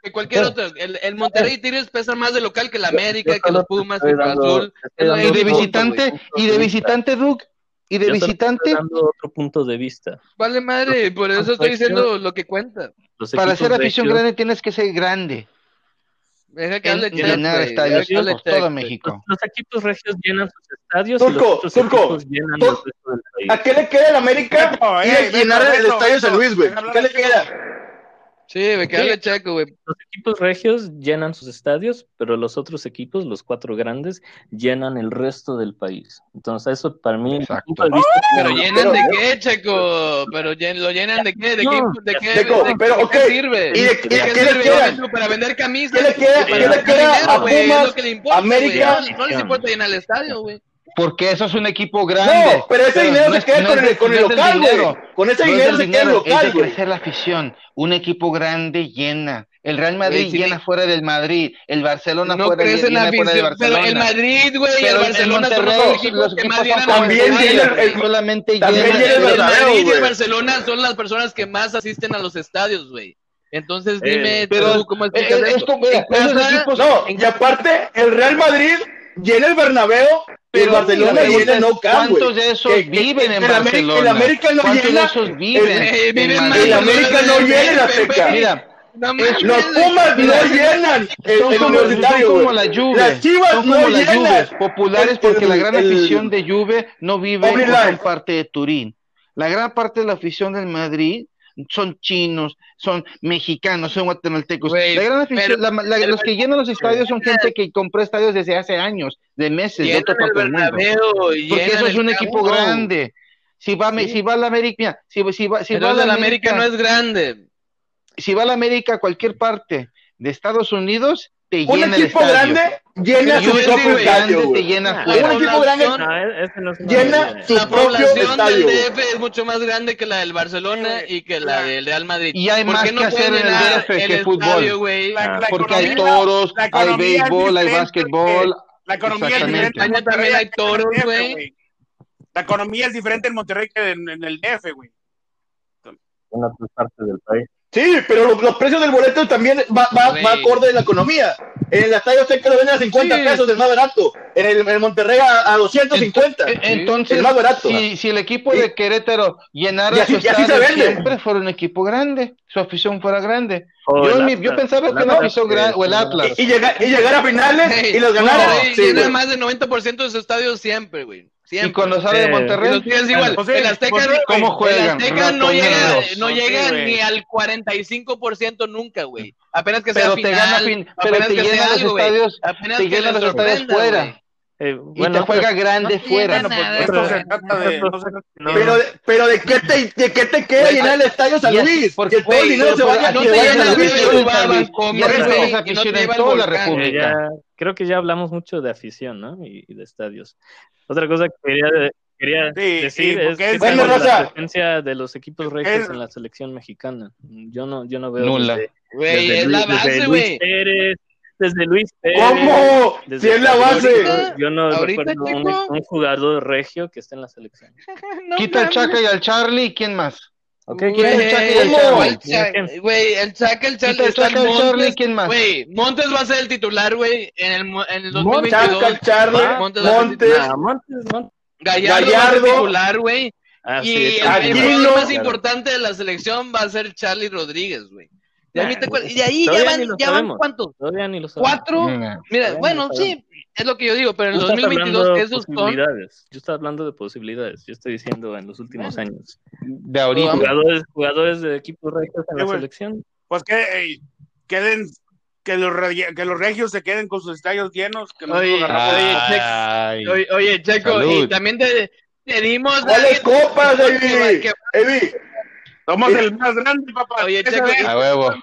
Que cualquier otro. El, el Monterrey Tigres pesa más de local que la América, que los Pumas, dando- Azul. Y de visitante, y de visitante, Duke, y de visitante, otro punto de vista. Vale madre, por eso estoy diciendo lo que cuenta. Para ser afición grande tienes que ser grande. Deja que hable estadios por todo. México. Los, equipos regios llenan sus estadios y Turco, los llenan el. ¿A qué le queda el América? Llenar el estadio San Luis, güey. ¿Qué le queda? Sí, me que hable Checo, güey. Los equipos regios llenan sus estadios, pero los otros equipos, los cuatro grandes, llenan el resto del país. Entonces, eso para mí, Exacto. Pero llenan de qué, Checo? Pero llen- lo llenan de qué, de qué, de qué, Checo, de pero, qué sirve. ¿y de- y de qué qué le sirve? queda? Para vender camisas. ¿Qué le queda- para qué le queda dinero, a Pumas, lo que le importa, América? no les importa llenar el estadio, güey. Porque eso es un equipo grande. No, pero ese dinero no se es- queda no con es el, con el es local, güey. dinero. Con ese No es dinero se queda el dinero, es local, de güey. crecer la afición. Un equipo grande llena. El Real Madrid sí, llena fuera del Madrid. El Barcelona No fuera, crece la fuera del afición. Pero Barcelona. el Madrid, güey, y el Barcelona son los los equipos que más llenan También llena el- el- solamente también llena- llena el El Madrid y el. Barcelona son las personas que más asisten a los estadios, güey. Entonces Eh, dime pero- tú cómo Eh, explicas eh, esto. esto, mira, En casa, esos equipos- No, y aparte, el Real Madrid llena el Bernabéu y el Pero Barcelona llena es, Camp, güey. ¿Cuántos de esos Que- que- viven en el Barcelona? El América no ¿Cuántos llena. de esos viven en? El América no llena el Azteca. Mira, No Los. Pumas no llenan el, son como, son como la Juve. Las Chivas son no como las llenan. Juves, populares porque la gran afición de Juve no vive Life. parte de Turín. La gran parte de la afición del Madrid son chinos, son mexicanos, son guatemaltecos. La gran afición, pero- la- la- los que llenan los estadios son gente que compró estadios desde hace años, de meses, de el parte del mundo. Porque eso es un equipo grande. Si va, si va a la América, mira, si, si va, si Pero va a la la América no es grande. si va a la América a cualquier parte de Estados Unidos, te Un llena equipo grande llena su propio estadio, te llena Ah. Un equipo grande Llena su propio. DF es mucho más grande que la del Barcelona y que la del Real Madrid. Y hay ¿Por más qué no que hacer en el DF que el fútbol? estadio, güey? La- la Porque hay toros, hay béisbol, hay básquetbol. La economía es diferente. en España también hay toros, güey. La economía es diferente en Monterrey que en, en el DF, güey. En otras partes del país. Sí, pero los, los precios del boleto también va, va, va acorde de la economía. En el estadio Azteca lo venden a 50 Sí. pesos, el más barato. En el, en Monterrey a, a 250. E- Entonces, el más barato. si, si el equipo de Querétaro llenara Y así- su y así estadio se vende. siempre fuera un equipo grande, su afición fuera grande. O Yo, mi- pensaba que una afición grande, o el Atlas. y, y llegar, y llegar a finales Hey, y los ganara. Monterrey Sí, llena güey. más del 90% de sus estadios siempre, güey. Siempre. Y cuando sale de Eh, Monterrey, igual. Pues sí, el Azteca, pues sí, ¿cómo el juegan? Azteca no llega, no sí, llega ni al 45% nunca, güey. Apenas que sea pero final, te gana fin- pero te sea los estadios, Apenas te los estadios fuera. güey. Eh, y bueno, te juega grande no fuera. Esto Pero- se trata de. no Pero, de, pero de qué te, de qué te queda llenar el estadio San y Luis? porque, que todo el dinero se vaya aquí no te a llena San Luis. va, y y en toda la República. creo que ya hablamos mucho de afición, ¿no? Y, y de estadios. Otra cosa que quería, quería Sí, decir sí, es que es- Bueno, la presencia de los equipos regios en la selección mexicana. Yo no, yo no veo Nula. desde, Güey, desde es la base, Luis güey. Desde Luis Pérez. ¿Cómo? desde Si es la base. Ahorita- Yo no ahorita, recuerdo un, un jugador regio que esté en la selección. No Quita el mames. Chaca y al Charlie, ¿y quién más? ¿Ok? Güey, ¿Quién es el Chaca y el. Charlie? El Chaca- Güey, el Chaca, el Charlie, el está Chaca y el Charlie, Montes. ¿quién más? Güey, Montes va a ser el titular, güey, en el, en el Chaca, 2022. Charlie, Montes va a ser Montes, titular. Ah, Montes, Montes. Gallardo, va a ser Gallardo. titular, güey. Ah, y sí, el, el jugador más importante de la selección va a ser Charlie Rodríguez, güey. Te acuerdas. Y de ahí ya van, ya van. ¿cuántos? Todavía ni lo sabemos. ¿Cuatro? Mira, Todavía bueno, no sí, es lo que yo digo, pero en el Tú estás 2022 hablando de esos son... posibilidades. Yo estoy hablando de posibilidades. Yo estoy diciendo en los últimos años. De ahorita. Jugadores, jugadores de equipos regios en Sí, la güey. selección. Pues que queden, que los, que los regios se queden con sus estadios llenos, que Oye, Ay. Oye, oye, Checo, Salud. y también te, te dimos... ¿Cuáles copas, que- Evi, Somos el más grande, papá. Oye, Checo, A huevo.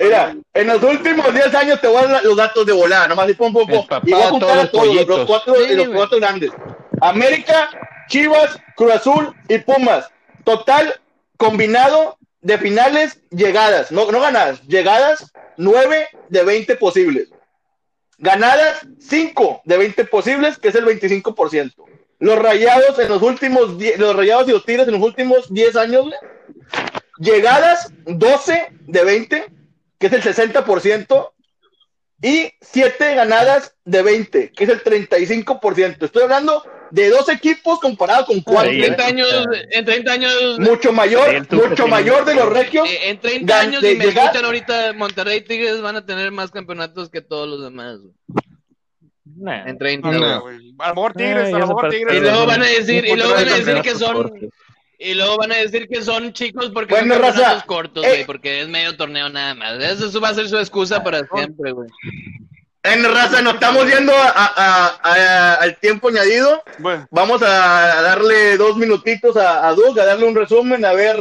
mira, en los últimos 10 años te voy a dar los datos de volada, nomás y pum, pum, Y voy a de juntar todos a los todos, los, pollitos. cuatro, Sí, los cuatro grandes. América, Chivas, Cruz Azul y Pumas. Total combinado de finales, llegadas, no, no ganadas, llegadas, 9 de 20 posibles. Ganadas, 5 de 20 posibles, que es el 25%. Los rayados en los últimos 10, los rayados y los tigres en los últimos 10 años, llegadas, 12 de 20, que es el 60%, y 7 ganadas de 20, que es el 35%. Estoy hablando de dos equipos comparado con cuatro. En 30 años, en 30 años, Mucho mayor, mucho mayor de los regios. eh, en 30 Gan- años, de y me llegar- escuchan ahorita, Monterrey y Tigres van a tener más campeonatos que todos los demás. Nah. En 30. No, güey. no. güey. A lo mejor Tigres, Ay, a lo mejor Tigres. Y luego van a decir, y luego van a decir que son, y luego van a decir que son chicos porque Bueno, son raza, cortos, eh. güey, porque es medio torneo nada más. Eso, eso va a ser su excusa para siempre, güey. En raza, nos estamos yendo a- a- a- al tiempo añadido. Bueno, Vamos a darle dos minutitos a, a Doug, a darle un resumen, a ver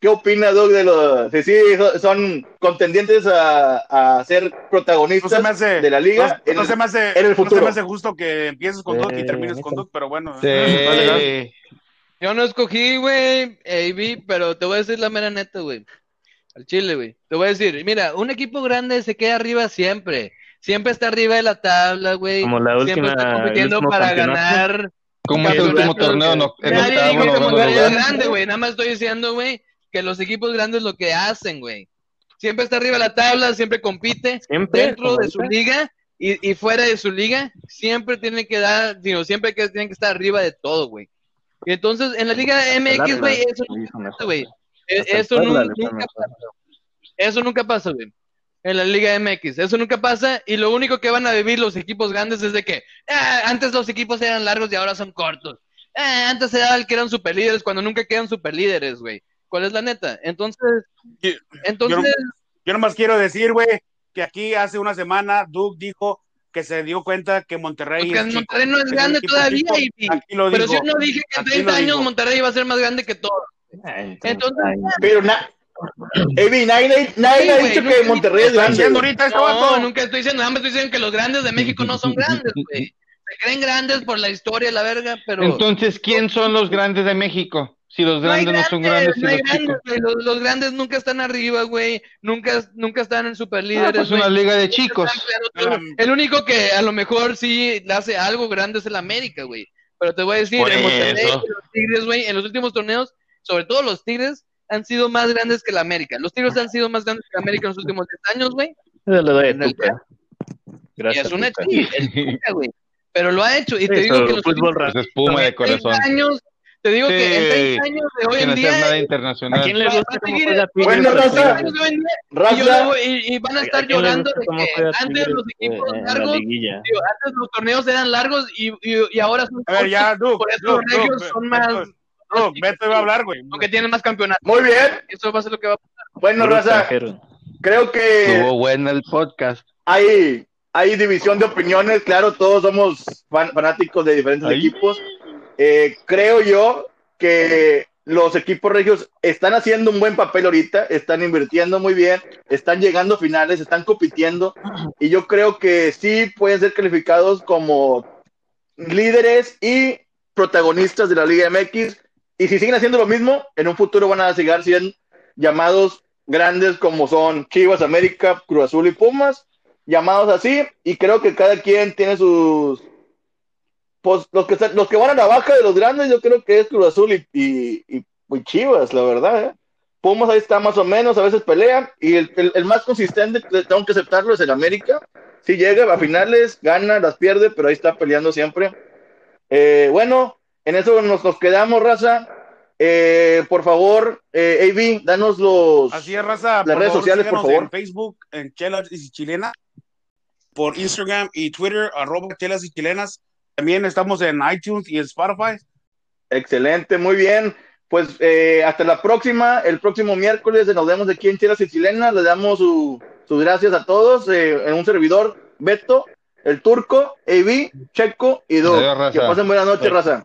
qué opina Doug de los. Si sí so- son contendientes a, a ser no protagonistas se me hace, de la liga. no, en no el- se me hace, en el no se me hace justo que empieces con Doug y termines con Doug, pero bueno. Sí. Yo no escogí, güey, AB, pero te voy a decir la mera neta, güey. Al Chile, güey. Te voy a decir, mira, un equipo grande se queda arriba siempre. Siempre está arriba de la tabla, güey. Como la Siempre última. está el compitiendo para campeonato. ganar. Como campeonatos, último torneo, no, en Nadie octavo, dijo que grande, güey. Nada más estoy diciendo, güey, que los equipos grandes lo que hacen, güey. Siempre está arriba de la tabla, siempre compite Siempre. dentro de su liga y, y fuera de su liga, siempre tiene que dar, digo, siempre que tienen que estar arriba de todo, güey. Y entonces, en la Liga MX, güey, eso nunca güey. El Eso nunca pasa. Eso nunca pasa, güey. En la Liga MX, eso nunca pasa. Y lo único que van a vivir los equipos grandes es de que ah, antes los equipos eran largos y ahora son cortos. Ah, antes daba el que eran superlíderes cuando nunca quedan superlíderes, güey. ¿Cuál es la neta? Entonces, Yo- entonces, Yo nomás quiero decir, güey, que aquí hace una semana Doug dijo que se dio cuenta que Monterrey porque es chico. Monterrey no es grande todavía. chico. y- Aquí lo pero yo no dije que en Aquí 30 lo años. Monterrey iba a ser más grande que todo. Entonces, Pero na, Evi, nadie, nadie- Sí, ha dicho que Monterrey es Está grande. ahorita este No, nunca estoy diciendo, nada más estoy diciendo que los grandes de México no son grandes, güey. Se creen grandes por la historia, la verga, pero. Entonces, ¿quién son los grandes de México? Si los No grandes no son grandes no hay los grandes, chicos. Los, los grandes nunca están arriba, güey. Nunca, nunca están en Ah, superlíderes. pues güey. una liga de chicos. Claro, El único que a lo mejor sí le hace algo grande es el América, güey. Pero te voy a decir, en los Tigres, güey, en los últimos torneos, sobre todo los Tigres, han sido más grandes que el América. Los Tigres han sido más grandes que el América en los últimos 10 años, güey. Yo le doy a En el- Tuca. Y Gracias. es es Tuca, güey. Pero lo ha hecho. Y te digo que los fútbol últimos Pues espuma de 30 corazón. años, te digo que en Sí, 30 años de hoy en día, nada ¿A internacional. quién le Va- va gusta a? Bueno, raza. Raza, luego- y- y van a ¿A estar le llorando de que antes Tigres, los equipos eh, largos, digo, antes los torneos eran largos y, y, y ahora son A ver, ya, Doug, por eso los son más, Doug, Beto iba a hablar, güey. aunque tienen más campeonatos. muy bien. Eso va a ser lo que va a pasar. Bueno, Puro raza, extranjero. creo que Estuvo bueno el podcast. hay, hay división de opiniones, claro, todos somos fan- fanáticos de diferentes Ahí. equipos. Eh, creo yo que los equipos regios están haciendo un buen papel ahorita, están invirtiendo muy bien, están llegando a finales, están compitiendo y yo creo que sí pueden ser calificados como líderes y protagonistas de la Liga MX y si siguen haciendo lo mismo, en un futuro van a seguir siendo llamados grandes como son Chivas, América, Cruz Azul y Pumas, llamados así, y creo que cada quien tiene sus pues los que están- los que van a la baja de los grandes, yo creo que es Cruz Azul y, y, y- y Chivas, la verdad, ¿eh? Pumas ahí está más o menos, a veces pelea, y el, el- el más consistente, tengo que aceptarlo, es el América. Si llega a finales, gana, las pierde, pero ahí está peleando siempre. Eh, bueno, en eso nos, nos quedamos, raza. Eh, por favor, eh, AB, danos los Así es, raza. las redes sociales, por favor. En Facebook, en Chelas y Chilenas. Por Instagram y Twitter, arroba Chelas y Chilenas. También estamos en iTunes y en Spotify. Excelente, muy bien. Pues eh, hasta la próxima, el próximo miércoles nos vemos aquí en Chelas y Chilenas. Le damos su- sus gracias a todos. eh, en un servidor, Beto, el turco, AB, Checo y raza. Que pasen buena noche, raza.